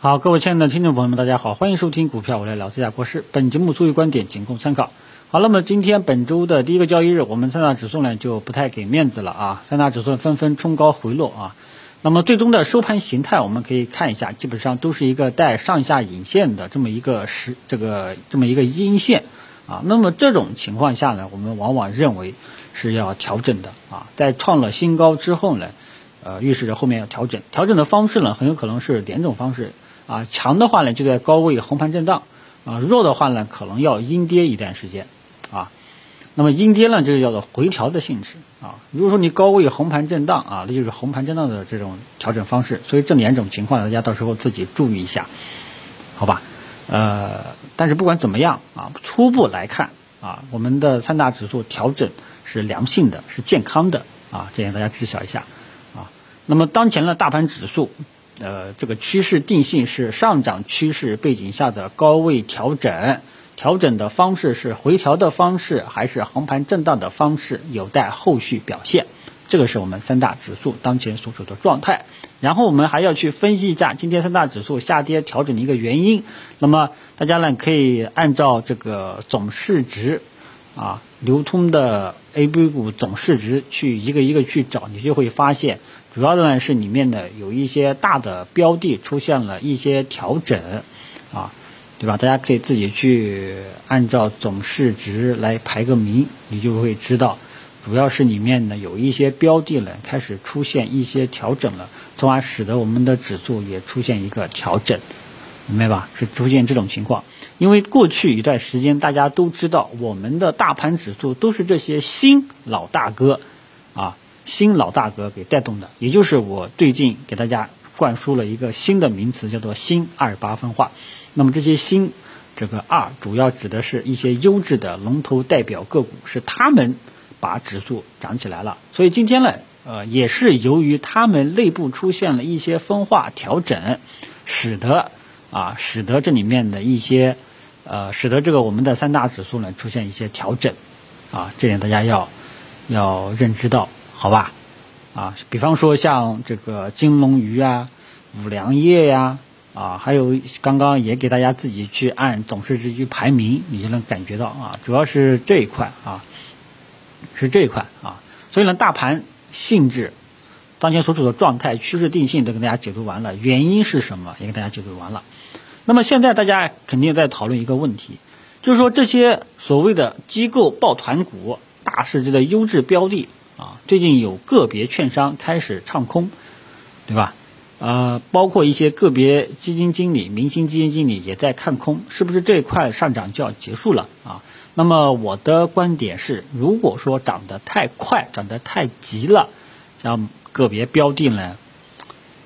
好，各位亲爱的听众朋友们，大家好，欢迎收听股票我来聊这家国事。本节目所有观点仅供参考。好，那么今天本周的第一个交易日，我们三大指数呢就不太给面子了啊，三大指数纷纷冲高回落啊。那么最终的收盘形态，我们可以看一下，基本上都是一个带上下影线的这么一个实这个这么一个阴线啊。那么这种情况下呢，我们往往认为是要调整的啊，在创了新高之后呢，呃，预示着后面要调整。调整的方式呢，很有可能是两种方式。啊，强的话呢就在高位横盘震荡，啊，弱的话呢可能要阴跌一段时间，啊，那么阴跌呢就是叫做回调的性质，啊，如果说你高位横盘震荡啊，那就是横盘震荡的这种调整方式，所以这两种情况大家到时候自己注意一下，好吧？呃，但是不管怎么样啊，初步来看啊，我们的三大指数调整是良性的，是健康的，啊，这样大家知晓一下，啊，那么当前的大盘指数。呃，这个趋势定性是上涨趋势背景下的高位调整，调整的方式是回调的方式还是横盘震荡的方式，有待后续表现。这个是我们三大指数当前所处的状态。然后我们还要去分析一下今天三大指数下跌调整的一个原因。那么大家呢可以按照这个总市值啊，流通的 A、B 股总市值去一个一个去找，你就会发现。主要的呢是里面的有一些大的标的出现了一些调整，啊，对吧？大家可以自己去按照总市值来排个名，你就会知道，主要是里面呢有一些标的呢开始出现一些调整了，从而使得我们的指数也出现一个调整，明白吧？是出现这种情况，因为过去一段时间大家都知道，我们的大盘指数都是这些新老大哥，啊。新老大哥给带动的，也就是我最近给大家灌输了一个新的名词，叫做“新二八分化”。那么这些“新”这个“二”主要指的是一些优质的龙头代表个股，是他们把指数涨起来了。所以今天呢，呃，也是由于他们内部出现了一些分化调整，使得啊，使得这里面的一些呃，使得这个我们的三大指数呢出现一些调整啊，这点大家要要认知到。好吧，啊，比方说像这个金龙鱼啊、五粮液呀，啊，还有刚刚也给大家自己去按总市值去排名，你就能感觉到啊，主要是这一块啊，是这一块啊，所以呢，大盘性质、当前所处的状态、趋势定性都跟大家解读完了，原因是什么也跟大家解读完了。那么现在大家肯定在讨论一个问题，就是说这些所谓的机构抱团股、大市值的优质标的。啊，最近有个别券商开始唱空，对吧？呃，包括一些个别基金经理、明星基金经理也在看空，是不是这一块上涨就要结束了啊？那么我的观点是，如果说涨得太快、涨得太急了，像个别标的呢，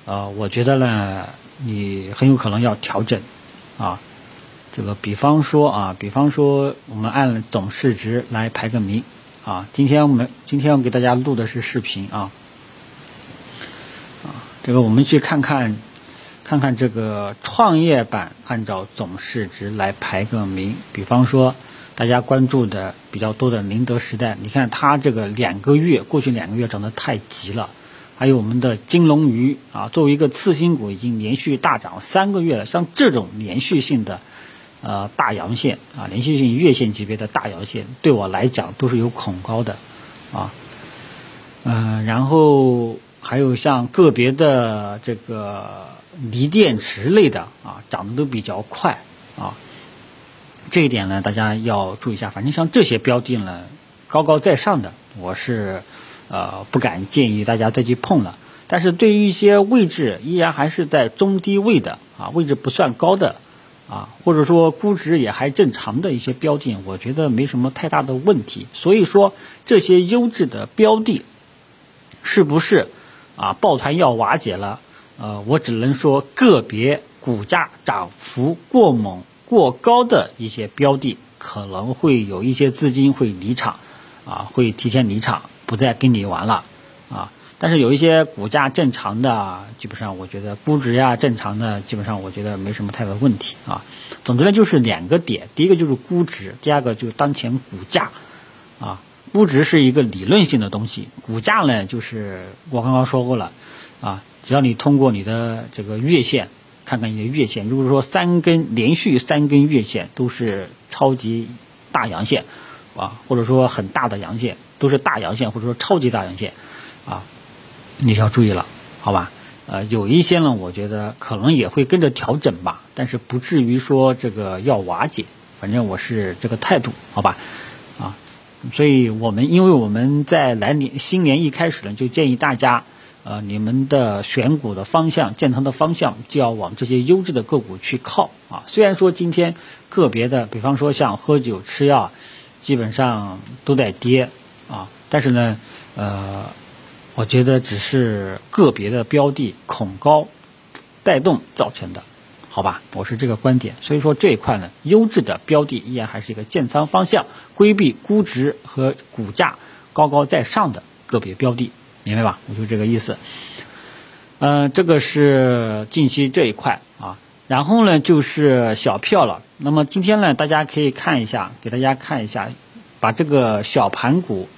呃，我觉得呢，你很有可能要调整啊。这个比方说啊，比方说我们按总市值来排个名。啊，今天我们今天我给大家录的是视频啊，啊，这个我们去看看，看看这个创业板按照总市值来排个名，比方说大家关注的比较多的宁德时代，你看它这个两个月过去两个月涨得太急了，还有我们的金龙鱼啊，作为一个次新股已经连续大涨三个月了，像这种连续性的。呃，大阳线啊，连续性月线级别的大阳线，对我来讲都是有恐高的，啊，嗯，然后还有像个别的这个锂电池类的啊，涨得都比较快啊，这一点呢，大家要注意一下。反正像这些标的呢，高高在上的，我是呃不敢建议大家再去碰了。但是对于一些位置依然还是在中低位的啊，位置不算高的。啊，或者说估值也还正常的一些标的，我觉得没什么太大的问题。所以说这些优质的标的，是不是啊抱团要瓦解了？呃，我只能说个别股价涨幅过猛、过高的一些标的，可能会有一些资金会离场，啊，会提前离场，不再跟你玩了，但是有一些股价正常的，基本上我觉得估值呀正常的，基本上我觉得没什么太大问题啊。总之呢，就是两个点，第一个就是估值，第二个就是当前股价啊。估值是一个理论性的东西，股价呢就是我刚刚说过了啊，只要你通过你的这个月线看看你的月线，如果说三根连续三根月线都是超级大阳线，啊，或者说很大的阳线，都是大阳线或者说超级大阳线，啊，你要注意了，好吧？呃，有一些呢，我觉得可能也会跟着调整吧，但是不至于说这个要瓦解，反正我是这个态度，好吧？啊，所以我们因为我们在来年新年一开始呢，就建议大家。呃，你们的选股的方向、建仓的方向就要往这些优质的个股去靠啊。虽然说今天个别的，比方说像喝酒、吃药，基本上都在跌啊，但是呢，呃，我觉得只是个别的标的恐高带动造成的，好吧？我是这个观点。所以说这一块呢，优质的标的依然还是一个建仓方向，规避估值和股价高高在上的个别标的。明白吧？我就这个意思。嗯，这个是近期这一块啊，然后呢就是小票了。那么今天呢，大家可以看一下，给大家看一下，把这个小盘股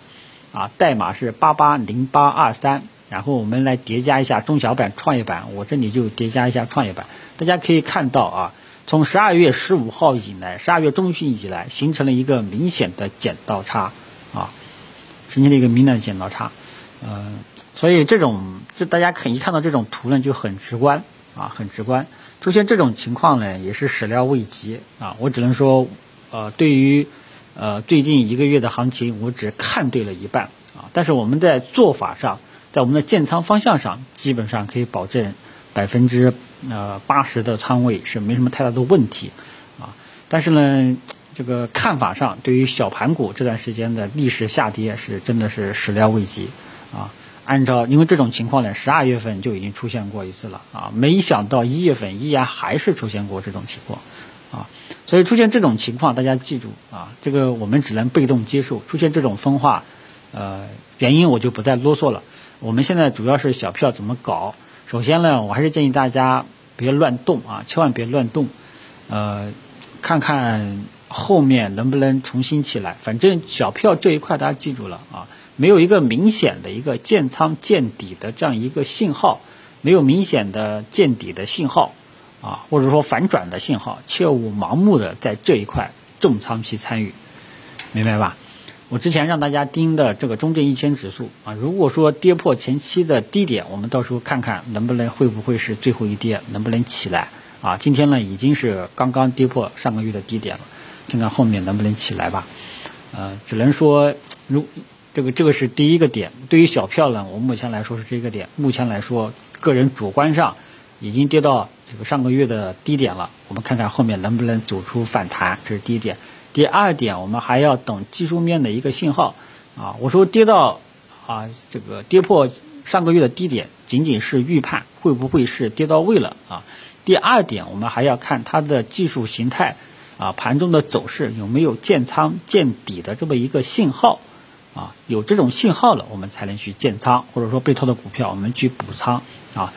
啊，代码是八八零八二三，然后我们来叠加一下中小板、创业板。我这里就叠加一下创业板。大家可以看到啊，从十二月十五号以来，十二月中旬以来，形成了一个明显的剪刀差啊，形成了一个明显的剪刀差。嗯，所以这种，这大家可一看到这种图呢，就很直观啊，很直观。出现这种情况呢，也是始料未及啊。我只能说，呃，对于呃最近一个月的行情，我只看对了一半啊。但是我们在做法上，在我们的建仓方向上，基本上可以保证百分之呃八十的仓位是没什么太大的问题啊。但是呢，这个看法上，对于小盘股这段时间的历史下跌，是真的是始料未及。啊，按照因为这种情况呢，十二月份就已经出现过一次了啊，没想到一月份依然还是出现过这种情况，啊，所以出现这种情况，大家记住啊，这个我们只能被动接受。出现这种分化，呃，原因我就不再啰嗦了。我们现在主要是小票怎么搞？首先呢，我还是建议大家别乱动啊，千万别乱动，呃，看看后面能不能重新起来。反正小票这一块大家记住了啊。没有一个明显的一个建仓见底的这样一个信号，没有明显的见底的信号，啊，或者说反转的信号，切勿盲目的在这一块重仓去参与，明白吧？我之前让大家盯的这个中证一千指数啊，如果说跌破前期的低点，我们到时候看看能不能会不会是最后一跌，能不能起来啊？今天呢已经是刚刚跌破上个月的低点了，看看后面能不能起来吧？呃，只能说如。这个这个是第一个点，对于小票呢，我目前来说是这个点。目前来说，个人主观上已经跌到这个上个月的低点了。我们看看后面能不能走出反弹，这是第一点。第二点，我们还要等技术面的一个信号啊。我说跌到啊这个跌破上个月的低点，仅仅是预判，会不会是跌到位了啊？第二点，我们还要看它的技术形态啊，盘中的走势有没有建仓见底的这么一个信号。啊，有这种信号了，我们才能去建仓，或者说被套的股票，我们去补仓啊。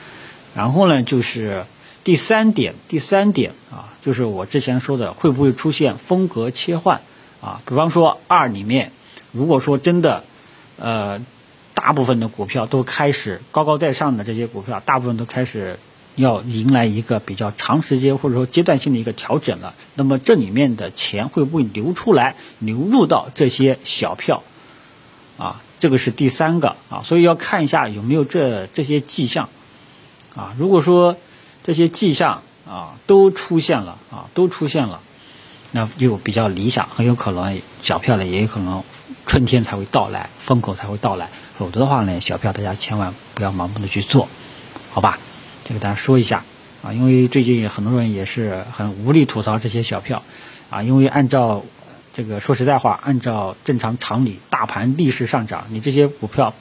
然后呢，就是第三点，第三点啊，就是我之前说的，会不会出现风格切换啊？比方说二里面，如果说真的，呃，大部分的股票都开始高高在上的这些股票，大部分都开始要迎来一个比较长时间或者说阶段性的一个调整了，那么这里面的钱会不会流出来，流入到这些小票？啊，这个是第三个啊，所以要看一下有没有这这些迹象，啊，如果说这些迹象啊都出现了啊都出现了，那就比较理想，很有可能小票呢也有可能春天才会到来，风口才会到来，否则的话呢，小票大家千万不要盲目的去做，好吧？这个大家说一下啊，因为最近很多人也是很无力吐槽这些小票啊，因为按照。这个说实在话，按照正常常理，大盘逆势上涨，你这些股票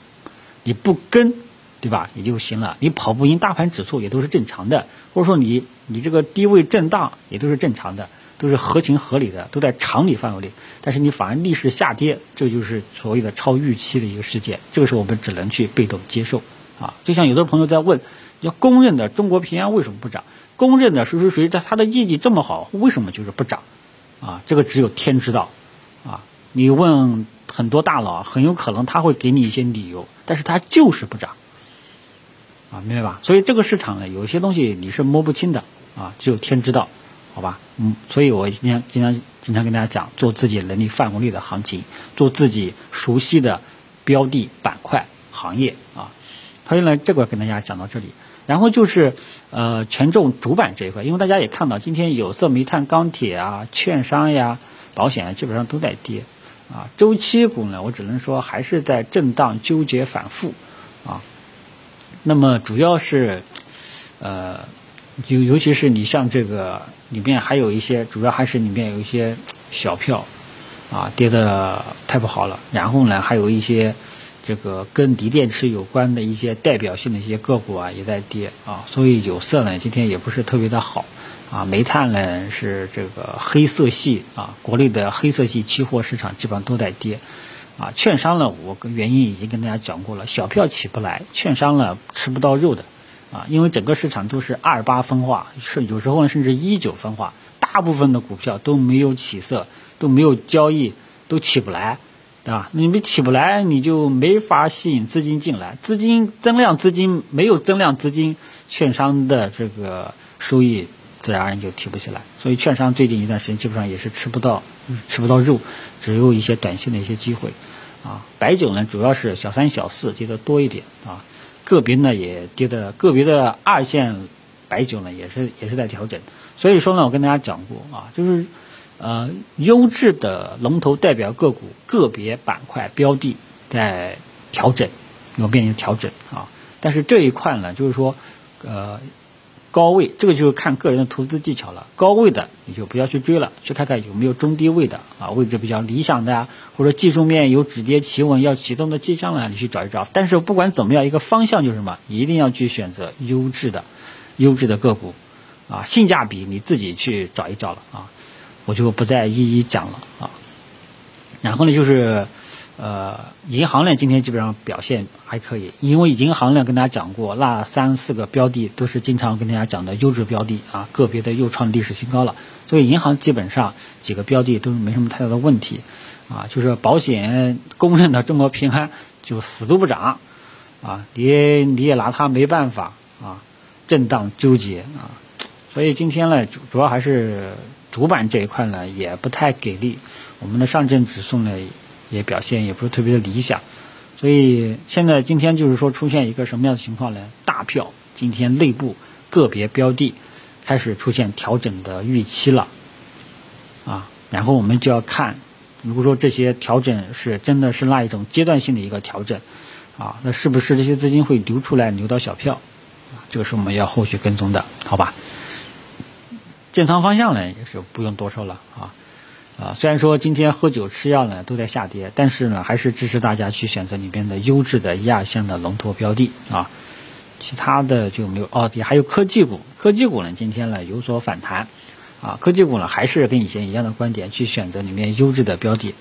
你不跟，对吧？也就行了。你跑不赢大盘指数也都是正常的，或者说你你这个低位震荡也都是正常的，都是合情合理的，都在常理范围里。但是你反而逆势下跌，这就是所谓的超预期的一个事件。这个时候我们只能去被动接受啊。就像有的朋友在问，要公认的中国平安为什么不涨？公认的谁谁谁，他他的业绩这么好，为什么就是不涨？啊，这个只有天知道，啊，你问很多大佬，很有可能他会给你一些理由，但是他就是不涨，啊，明白吧？所以这个市场呢，有些东西你是摸不清的啊，只有天知道，好吧？嗯，所以我今天经常经常跟大家讲，做自己能力范围内的行情，做自己熟悉的标的板块行业啊。所以呢，这个跟大家讲到这里，然后就是呃权重主板这一块，因为大家也看到今天有色、煤炭、钢铁啊、券商呀、保险基本上都在跌。啊，周期股呢，我只能说还是在震荡纠结反复，那么主要是，呃，尤尤其是你像这个里面还有一些，主要还是里面有一些小票，啊，跌的太不好了。然后呢，还有一些这个跟锂电池有关的一些代表性的一些个股啊，也在跌啊。所以有色呢，今天也不是特别的好。啊，煤炭呢是这个黑色系啊，国内的黑色系期货市场基本上都在跌，啊，券商呢，我跟原因已经跟大家讲过了，小票起不来，券商呢吃不到肉的，啊，因为整个市场都是二八分化，是有时候甚至一九分化，大部分的股票都没有起色，都没有交易，都起不来，对吧？你们起不来，你就没法吸引资金进来，资金增量资金没有增量资金，券商的这个收益。自然而然就提不起来，所以券商最近一段时间基本上也是吃不到吃不到肉，只有一些短线的一些机会，啊，白酒呢主要是小三小四跌的多一点啊，个别呢也跌的个别的二线白酒呢也是也是在调整，所以说呢我跟大家讲过啊，就是呃优质的龙头代表个股个别板块标的在调整，有面临调整啊，但是这一块呢就是说呃。高位，这个就是看个人的投资技巧了。高位的你就不要去追了，去看看有没有中低位的啊，位置比较理想的啊，或者技术面有止跌企稳要启动的迹象了，你去找一找。但是不管怎么样，一个方向就是什么，一定要去选择优质的、优质的个股啊，性价比你自己去找一找了啊，我就不再一一讲了啊。然后呢，就是。呃，银行呢今天基本上表现还可以，因为银行呢跟大家讲过，那三四个标的都是经常跟大家讲的优质标的啊，个别的又创历史新高了，所以银行基本上几个标的都是没什么太大的问题，啊，就是保险公认的中国平安就死都不涨，啊，你你也拿它没办法啊，震荡纠结啊，所以今天呢主主要还是主板这一块呢也不太给力，我们的上证指数呢。也表现也不是特别的理想，所以现在今天就是说出现一个什么样的情况呢？大票今天内部个别标的开始出现调整的预期了，啊，然后我们就要看，如果说这些调整是真的是那一种阶段性的一个调整，啊，那是不是这些资金会流出来流到小票？这个是我们要后续跟踪的，好吧？建仓方向呢也是不用多说了啊。啊，虽然说今天喝酒吃药呢都在下跌，但是呢还是支持大家去选择里边的优质的一二线的龙头标的啊，其他的就没有哦，也还有科技股，科技股呢今天呢有所反弹，啊，科技股呢还是跟以前一样的观点，去选择里面优质的标的，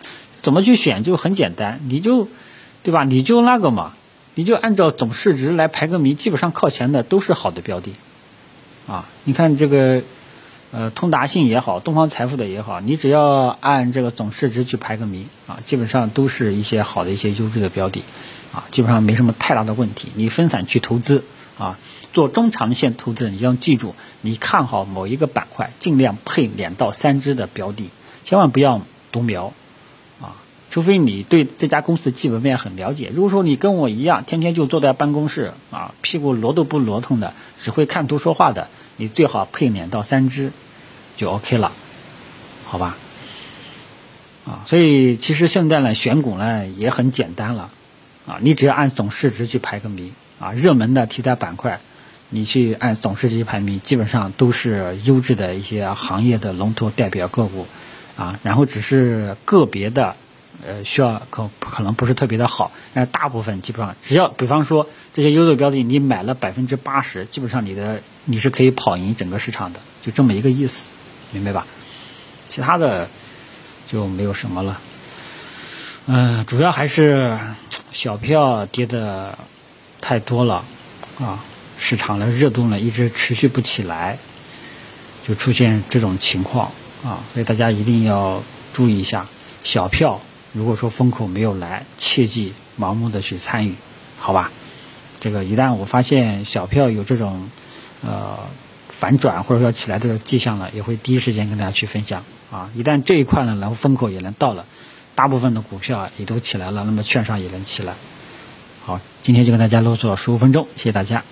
怎么去选就很简单，你就对吧？你就那个嘛，你就按照总市值来排个名，基本上靠前的都是好的标的，啊，你看这个。呃，通达信也好，东方财富的也好，你只要按这个总市值去排个名啊，基本上都是一些好的一些优质的标的，啊，基本上没什么太大的问题。你分散去投资啊，做中长线投资，你要记住，你看好某一个板块，尽量配两到三只的标的，千万不要独苗啊，除非你对这家公司基本面很了解。如果说你跟我一样，天天就坐在办公室啊，屁股挪都不挪腾的，只会看图说话的。你最好配两到三只，就 OK 了，好吧？啊，所以其实现在呢，选股呢也很简单了，啊，你只要按总市值去排个名，啊，热门的题材板块，你去按总市值排名，基本上都是优质的一些行业的龙头代表个股，啊，然后只是个别的。呃，需要可可能不是特别的好，但是大部分基本上，只要比方说这些优质标的，你买了百分之八十，基本上你的你是可以跑赢整个市场的，就这么一个意思，明白吧？其他的就没有什么了。嗯，主要还是小票跌的太多了啊，市场的热度呢一直持续不起来，就出现这种情况啊，所以大家一定要注意一下小票。如果说风口没有来，切记盲目的去参与，好吧？这个一旦我发现小票有这种呃反转或者说起来的迹象呢，也会第一时间跟大家去分享啊。一旦这一块呢，然后风口也能到了，大部分的股票也都起来了，那么券商也能起来。好，今天就跟大家啰嗦了十五分钟，谢谢大家。